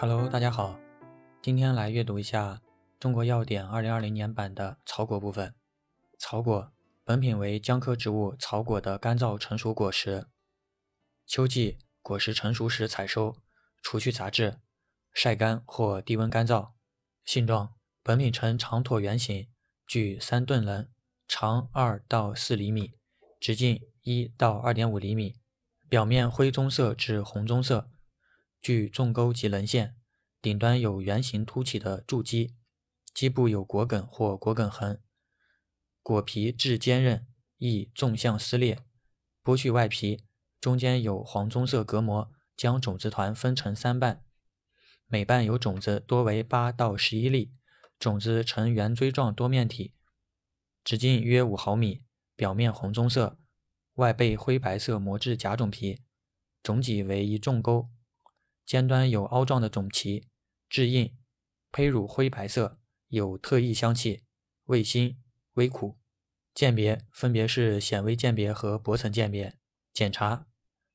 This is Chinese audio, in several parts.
Hello，大家好，今天来阅读一下《中国药典》二零二零年版的草果部分。草果，本品为姜科植物草果的干燥成熟果实。秋季果实成熟时采收，除去杂质，晒干或低温干燥。性状，本品呈长椭圆形，具三钝棱，长二到四厘米，直径一到二点五厘米，表面灰棕色至红棕色。具纵沟及棱线，顶端有圆形凸起的柱基，基部有果梗或果梗痕。果皮质坚韧，易纵向撕裂。剥去外皮，中间有黄棕色隔膜，将种子团分成三瓣，每瓣有种子多为八到十一粒，种子呈圆锥状多面体，直径约五毫米，表面红棕色，外背灰白色膜质假种皮，种脊为一纵沟。尖端有凹状的种脐，质硬，胚乳灰白色，有特异香气，味辛，微苦。鉴别分别是显微鉴别和薄层鉴别。检查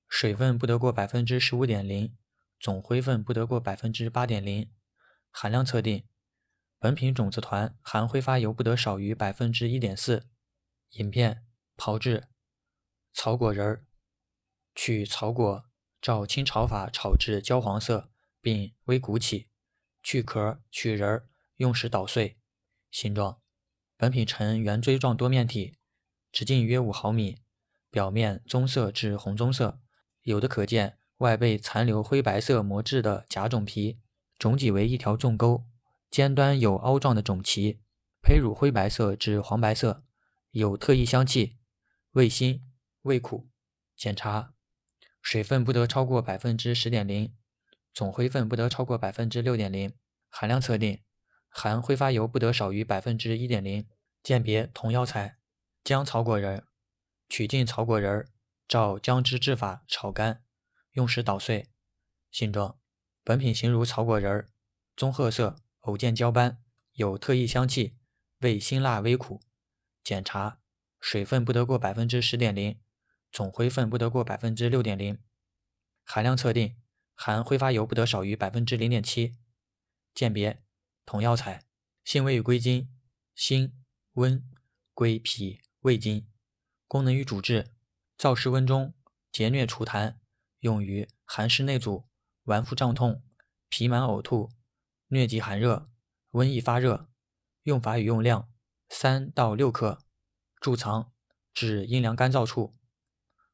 水分不得过百分之十五点零，总灰分不得过百分之八点零。含量测定，本品种子团含挥发油不得少于百分之一点四。影片炮制草果仁儿，取草果。照清炒法炒至焦黄色，并微鼓起，去壳取仁儿，用时捣碎。形状，本品呈圆锥状多面体，直径约五毫米，表面棕色至红棕色，有的可见外被残留灰白色膜质的假种皮，种脊为一条纵沟，尖端有凹状的种脐，胚乳灰白色至黄白色，有特异香气，味辛，味苦。检查。水分不得超过百分之十点零，总灰分不得超过百分之六点零。含量测定，含挥发油不得少于百分之一点零。鉴别同药材，姜草果仁，取净草果仁，照姜汁制法炒干，用时捣碎。性状，本品形如草果仁，棕褐色，偶见焦斑，有特异香气，味辛辣微苦。检查，水分不得过百分之十点零。总灰分不得过百分之六点零，含量测定，含挥发油不得少于百分之零点七。鉴别同药材，性味与归经：辛、温，归脾、胃经。功能与主治：燥湿温中，结疟除痰，用于寒湿内阻、脘腹胀痛、脾满呕吐、疟疾寒热、瘟疫发热。用法与用量：三到六克，贮藏，至阴凉干燥处。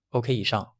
OK，以上。